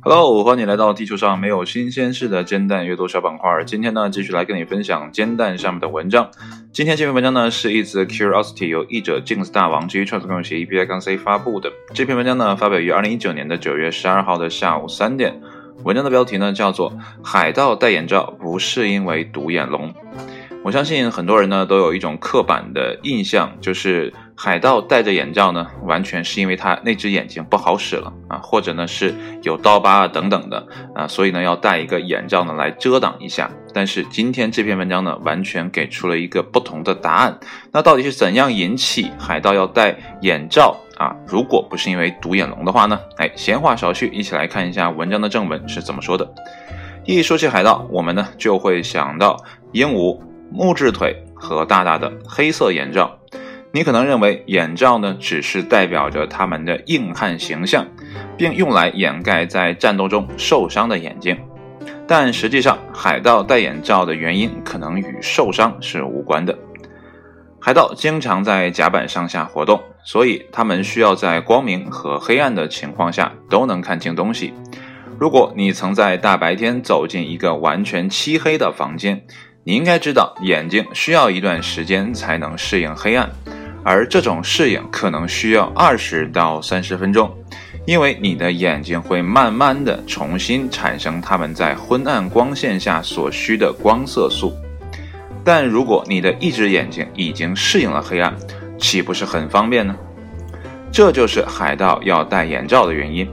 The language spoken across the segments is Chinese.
Hello，欢迎来到地球上没有新鲜事的煎蛋阅读小板块。今天呢，继续来跟你分享煎蛋上面的文章。今天这篇文章呢，是一则 Curiosity 由译者 James 大王基于创作共有协议 BI-C 发布的。这篇文章呢，发表于二零一九年的九月十二号的下午三点。文章的标题呢，叫做《海盗戴眼罩不是因为独眼龙》。我相信很多人呢都有一种刻板的印象，就是海盗戴着眼罩呢，完全是因为他那只眼睛不好使了啊，或者呢是有刀疤啊等等的啊，所以呢要戴一个眼罩呢来遮挡一下。但是今天这篇文章呢，完全给出了一个不同的答案。那到底是怎样引起海盗要戴眼罩啊？如果不是因为独眼龙的话呢？哎，闲话少叙，一起来看一下文章的正文是怎么说的。一说起海盗，我们呢就会想到鹦鹉。木质腿和大大的黑色眼罩，你可能认为眼罩呢只是代表着他们的硬汉形象，并用来掩盖在战斗中受伤的眼睛。但实际上，海盗戴眼罩的原因可能与受伤是无关的。海盗经常在甲板上下活动，所以他们需要在光明和黑暗的情况下都能看清东西。如果你曾在大白天走进一个完全漆黑的房间，你应该知道，眼睛需要一段时间才能适应黑暗，而这种适应可能需要二十到三十分钟，因为你的眼睛会慢慢的重新产生它们在昏暗光线下所需的光色素。但如果你的一只眼睛已经适应了黑暗，岂不是很方便呢？这就是海盗要戴眼罩的原因。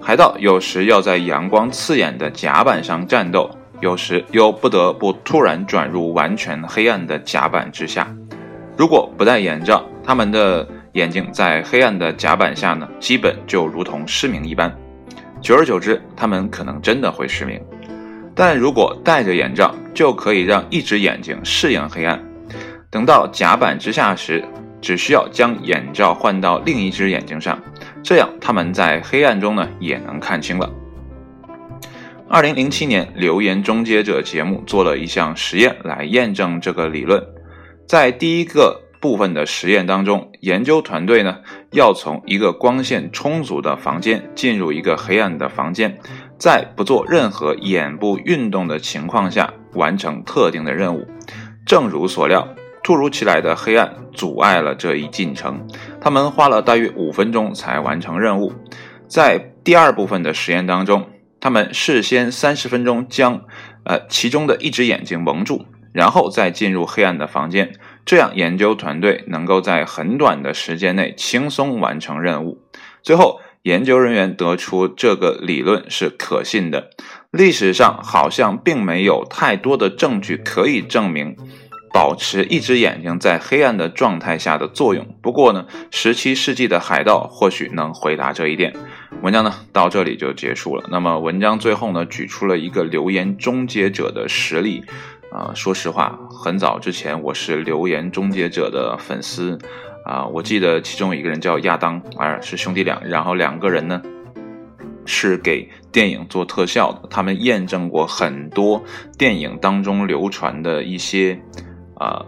海盗有时要在阳光刺眼的甲板上战斗。有时又不得不突然转入完全黑暗的甲板之下。如果不戴眼罩，他们的眼睛在黑暗的甲板下呢，基本就如同失明一般。久而久之，他们可能真的会失明。但如果戴着眼罩，就可以让一只眼睛适应黑暗。等到甲板之下时，只需要将眼罩换到另一只眼睛上，这样他们在黑暗中呢也能看清了。二零零七年，《留言终结者》节目做了一项实验来验证这个理论。在第一个部分的实验当中，研究团队呢要从一个光线充足的房间进入一个黑暗的房间，在不做任何眼部运动的情况下完成特定的任务。正如所料，突如其来的黑暗阻碍了这一进程，他们花了大约五分钟才完成任务。在第二部分的实验当中。他们事先三十分钟将，呃，其中的一只眼睛蒙住，然后再进入黑暗的房间，这样研究团队能够在很短的时间内轻松完成任务。最后，研究人员得出这个理论是可信的。历史上好像并没有太多的证据可以证明。保持一只眼睛在黑暗的状态下的作用。不过呢，十七世纪的海盗或许能回答这一点。文章呢到这里就结束了。那么文章最后呢举出了一个留言终结者的实例。啊，说实话，很早之前我是留言终结者的粉丝。啊，我记得其中一个人叫亚当，啊是兄弟俩，然后两个人呢是给电影做特效的。他们验证过很多电影当中流传的一些。啊，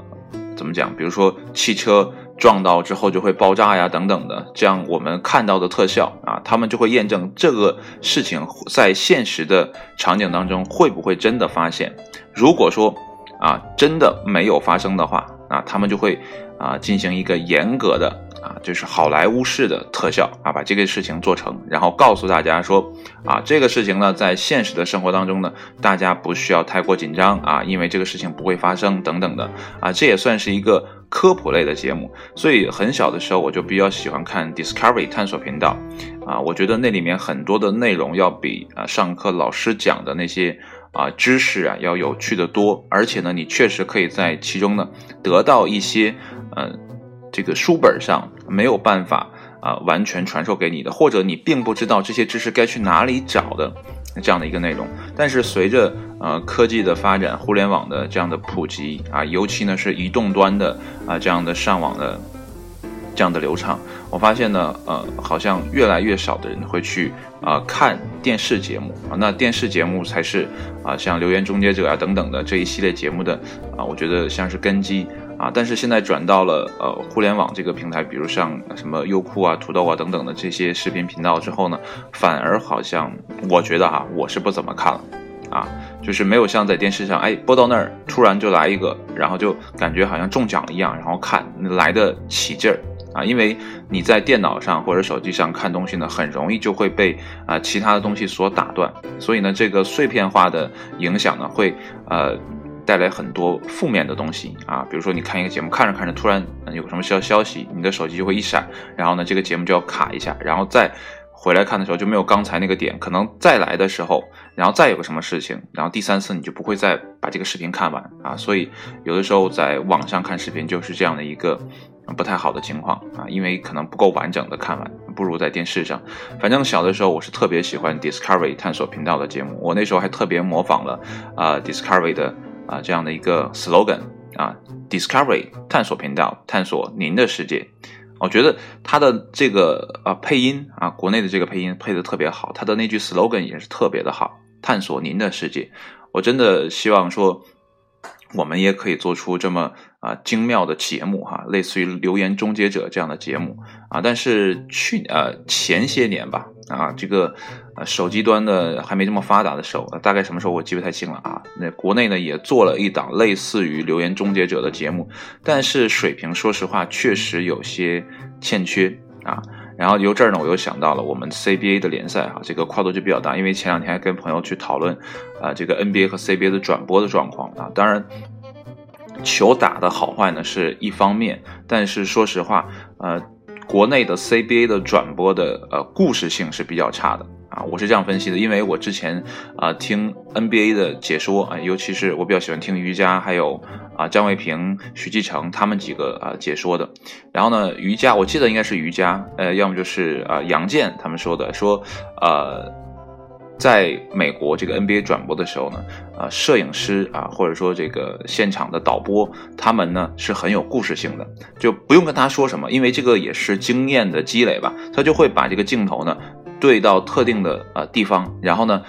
怎么讲？比如说汽车撞到之后就会爆炸呀，等等的，这样我们看到的特效啊，他们就会验证这个事情在现实的场景当中会不会真的发现。如果说啊真的没有发生的话，啊，他们就会啊进行一个严格的。啊，就是好莱坞式的特效啊，把这个事情做成，然后告诉大家说，啊，这个事情呢，在现实的生活当中呢，大家不需要太过紧张啊，因为这个事情不会发生等等的啊，这也算是一个科普类的节目。所以很小的时候我就比较喜欢看 Discovery 探索频道，啊，我觉得那里面很多的内容要比啊上课老师讲的那些啊知识啊要有趣的多，而且呢，你确实可以在其中呢得到一些嗯。这个书本上没有办法啊完全传授给你的，或者你并不知道这些知识该去哪里找的这样的一个内容。但是随着呃科技的发展，互联网的这样的普及啊，尤其呢是移动端的啊这样的上网的这样的流畅，我发现呢呃好像越来越少的人会去啊看电视节目啊，那电视节目才是啊像留言终结者啊等等的这一系列节目的啊，我觉得像是根基。啊，但是现在转到了呃互联网这个平台，比如像什么优酷啊、土豆啊等等的这些视频频道之后呢，反而好像我觉得哈，我是不怎么看了，啊，就是没有像在电视上，哎，播到那儿突然就来一个，然后就感觉好像中奖了一样，然后看来的起劲儿。啊，因为你在电脑上或者手机上看东西呢，很容易就会被啊其他的东西所打断，所以呢，这个碎片化的影响呢，会呃带来很多负面的东西啊。比如说你看一个节目，看着看着突然有什么消消息，你的手机就会一闪，然后呢，这个节目就要卡一下，然后再回来看的时候就没有刚才那个点，可能再来的时候，然后再有个什么事情，然后第三次你就不会再把这个视频看完啊。所以有的时候在网上看视频就是这样的一个。不太好的情况啊，因为可能不够完整的看完，不如在电视上。反正小的时候我是特别喜欢 Discovery 探索频道的节目，我那时候还特别模仿了啊 Discovery 的啊这样的一个 slogan 啊 Discovery 探索频道，探索您的世界。我觉得他的这个啊配音啊，国内的这个配音配的特别好，他的那句 slogan 也是特别的好，探索您的世界。我真的希望说。我们也可以做出这么啊精妙的节目哈，类似于留言终结者这样的节目啊。但是去呃前些年吧啊，这个呃手机端的还没这么发达的时候，大概什么时候我记不太清了啊。那国内呢也做了一档类似于留言终结者的节目，但是水平说实话确实有些欠缺啊。然后由这儿呢，我又想到了我们 CBA 的联赛哈，这个跨度就比较大，因为前两天还跟朋友去讨论，啊，这个 NBA 和 CBA 的转播的状况啊。当然，球打的好坏呢是一方面，但是说实话，呃，国内的 CBA 的转播的呃故事性是比较差的。我是这样分析的，因为我之前啊听 NBA 的解说啊，尤其是我比较喜欢听瑜伽，还有啊张卫平、徐继成他们几个啊解说的。然后呢，瑜伽我记得应该是瑜伽，呃，要么就是啊杨健他们说的，说呃，在美国这个 NBA 转播的时候呢，啊摄影师啊或者说这个现场的导播，他们呢是很有故事性的，就不用跟他说什么，因为这个也是经验的积累吧，他就会把这个镜头呢。对到特定的呃地方，然后呢，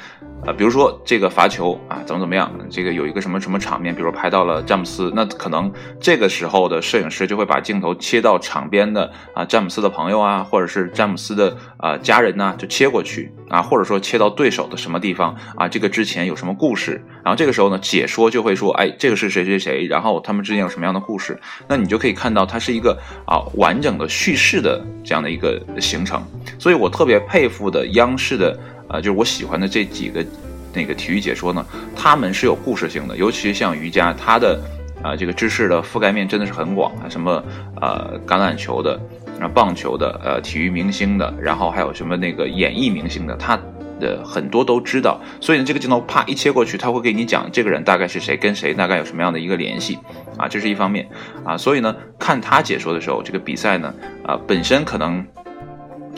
呃，比如说这个罚球啊，怎么怎么样，这个有一个什么什么场面，比如拍到了詹姆斯，那可能这个时候的摄影师就会把镜头切到场边的啊詹姆斯的朋友啊，或者是詹姆斯的啊家人呐，就切过去啊，或者说切到对手的什么地方啊，这个之前有什么故事，然后这个时候呢，解说就会说，哎，这个是谁谁谁，然后他们之间有什么样的故事，那你就可以看到它是一个啊完整的叙事的这样的一个形成，所以我特别佩服。的央视的啊，就是我喜欢的这几个那个体育解说呢，他们是有故事性的，尤其像瑜伽，它的啊这个知识的覆盖面真的是很广啊，什么呃橄榄球的，啊棒球的，呃体育明星的，然后还有什么那个演艺明星的，他的很多都知道，所以呢这个镜头啪一切过去，他会给你讲这个人大概是谁，跟谁大概有什么样的一个联系啊，这是一方面啊，所以呢看他解说的时候，这个比赛呢啊本身可能。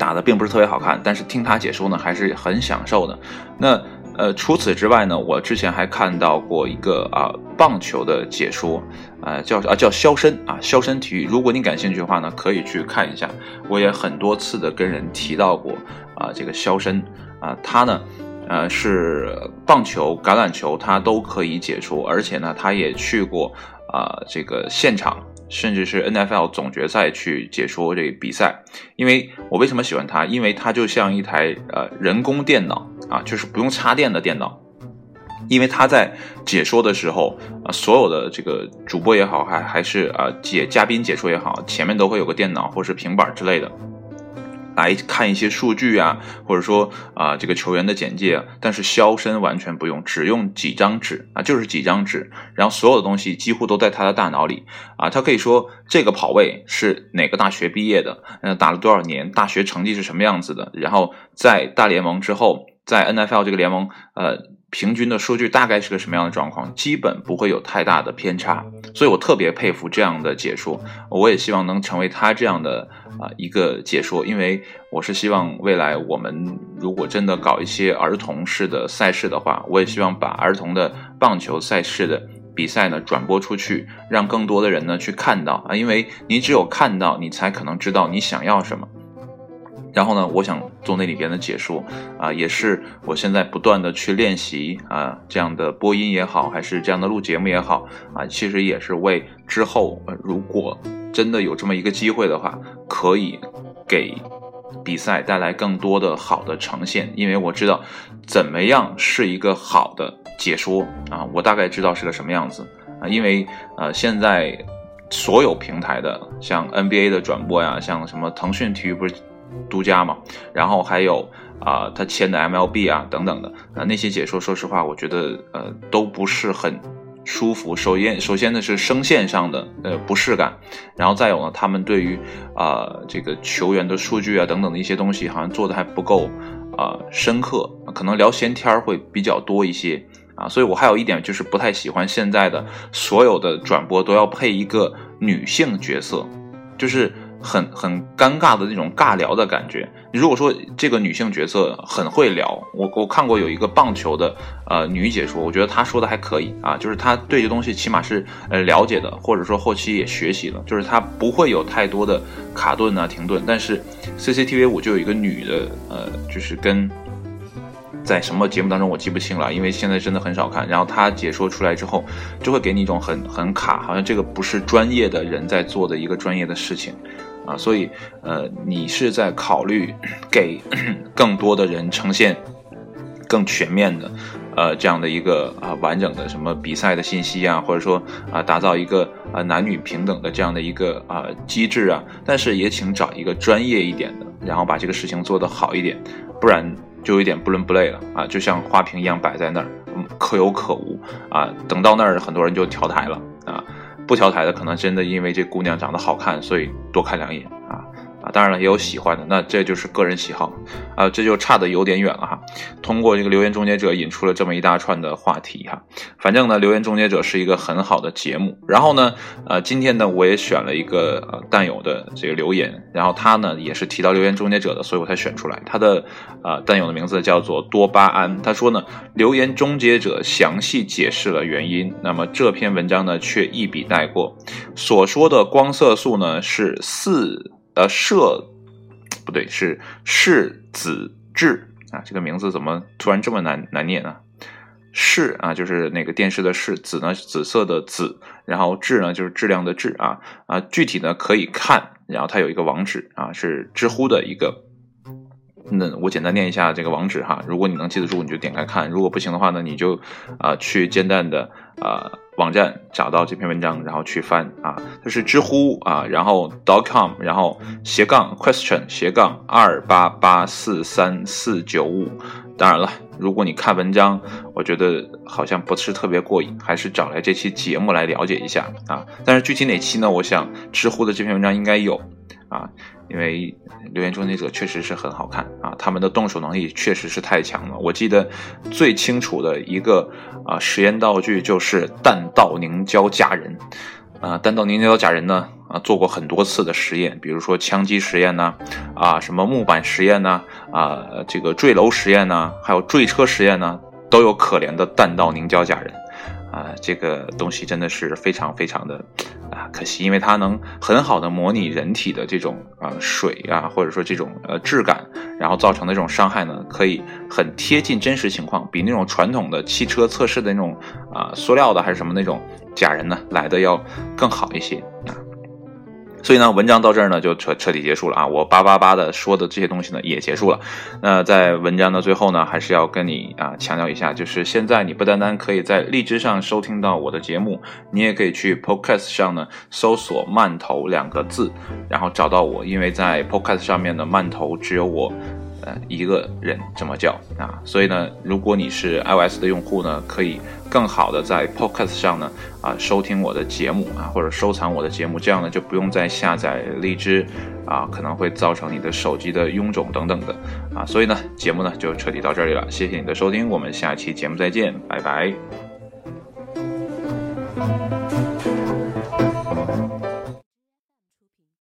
打的并不是特别好看，但是听他解说呢还是很享受的。那呃，除此之外呢，我之前还看到过一个啊棒球的解说，呃叫啊叫肖申啊肖申体育。如果你感兴趣的话呢，可以去看一下。我也很多次的跟人提到过啊这个肖申啊，他呢呃是棒球、橄榄球他都可以解说，而且呢他也去过啊这个现场。甚至是 N F L 总决赛去解说这个比赛，因为我为什么喜欢他？因为他就像一台呃人工电脑啊，就是不用插电的电脑，因为他在解说的时候啊，所有的这个主播也好，还还是啊解嘉宾解说也好，前面都会有个电脑或是平板之类的。来看一些数据啊，或者说啊这个球员的简介，但是肖申完全不用，只用几张纸啊，就是几张纸，然后所有的东西几乎都在他的大脑里啊，他可以说这个跑位是哪个大学毕业的，嗯，打了多少年，大学成绩是什么样子的，然后在大联盟之后，在 N F L 这个联盟，呃。平均的数据大概是个什么样的状况？基本不会有太大的偏差，所以我特别佩服这样的解说。我也希望能成为他这样的啊一个解说，因为我是希望未来我们如果真的搞一些儿童式的赛事的话，我也希望把儿童的棒球赛事的比赛呢转播出去，让更多的人呢去看到啊，因为你只有看到，你才可能知道你想要什么。然后呢，我想做那里边的解说啊，也是我现在不断的去练习啊，这样的播音也好，还是这样的录节目也好啊，其实也是为之后如果真的有这么一个机会的话，可以给比赛带来更多的好的呈现。因为我知道怎么样是一个好的解说啊，我大概知道是个什么样子啊，因为呃现在所有平台的像 NBA 的转播呀，像什么腾讯体育不是。独家嘛，然后还有啊，他签的 MLB 啊等等的啊那些解说，说实话，我觉得呃都不是很舒服。首先，首先呢是声线上的呃不适感，然后再有呢，他们对于啊这个球员的数据啊等等的一些东西，好像做的还不够啊深刻，可能聊闲天会比较多一些啊。所以我还有一点就是不太喜欢现在的所有的转播都要配一个女性角色，就是。很很尴尬的那种尬聊的感觉。如果说这个女性角色很会聊，我我看过有一个棒球的呃女解说，我觉得她说的还可以啊，就是她对这东西起码是呃了解的，或者说后期也学习了，就是她不会有太多的卡顿啊停顿。但是 CCTV 五就有一个女的呃，就是跟。在什么节目当中我记不清了，因为现在真的很少看。然后她解说出来之后，就会给你一种很很卡，好像这个不是专业的人在做的一个专业的事情，啊，所以呃，你是在考虑给 更多的人呈现更全面的，呃，这样的一个啊完整的什么比赛的信息啊，或者说啊打造一个啊男女平等的这样的一个啊机制啊，但是也请找一个专业一点的，然后把这个事情做得好一点，不然。就有点不伦不类了啊，就像花瓶一样摆在那儿，可有可无啊。等到那儿，很多人就调台了，不调台的可能真的因为这姑娘长得好看，所以多看两眼。啊。当然了，也有喜欢的，那这就是个人喜好，啊，这就差的有点远了哈。通过这个留言终结者引出了这么一大串的话题哈。反正呢，留言终结者是一个很好的节目。然后呢，呃，今天呢，我也选了一个呃弹友的这个留言，然后他呢也是提到留言终结者的，所以我才选出来。他的呃弹友的名字叫做多巴胺，他说呢，留言终结者详细解释了原因，那么这篇文章呢却一笔带过，所说的光色素呢是四。呃，摄不对，是世子质啊，这个名字怎么突然这么难难念呢？视啊，就是那个电视的视，紫呢，紫色的紫，然后质呢，就是质量的质啊啊，具体呢可以看，然后它有一个网址啊，是知乎的一个。那我简单念一下这个网址哈，如果你能记得住，你就点开看；如果不行的话呢，你就啊去煎蛋的啊网站找到这篇文章，然后去翻啊，它是知乎啊，然后 dot com，然后斜杠 question 斜杠二八八四三四九五。当然了，如果你看文章，我觉得好像不是特别过瘾，还是找来这期节目来了解一下啊。但是具体哪期呢？我想知乎的这篇文章应该有啊。因为留言终结者确实是很好看啊，他们的动手能力确实是太强了。我记得最清楚的一个啊实验道具就是弹道凝胶加人，啊，弹道凝胶假人呢啊做过很多次的实验，比如说枪击实验呢，啊什么木板实验呢，啊这个坠楼实验呢，还有坠车实验呢，都有可怜的弹道凝胶假人。啊，这个东西真的是非常非常的啊可惜，因为它能很好的模拟人体的这种啊水啊，或者说这种呃质感，然后造成的这种伤害呢，可以很贴近真实情况，比那种传统的汽车测试的那种啊塑料的还是什么那种假人呢来的要更好一些啊。所以呢，文章到这儿呢就彻彻底结束了啊！我叭叭叭的说的这些东西呢也结束了。那在文章的最后呢，还是要跟你啊强调一下，就是现在你不单单可以在荔枝上收听到我的节目，你也可以去 Podcast 上呢搜索“慢头”两个字，然后找到我。因为在 Podcast 上面的慢头只有我。呃，一个人这么叫啊，所以呢，如果你是 iOS 的用户呢，可以更好的在 Podcast 上呢啊收听我的节目啊，或者收藏我的节目，这样呢就不用再下载荔枝啊，可能会造成你的手机的臃肿等等的啊，所以呢，节目呢就彻底到这里了，谢谢你的收听，我们下期节目再见，拜拜。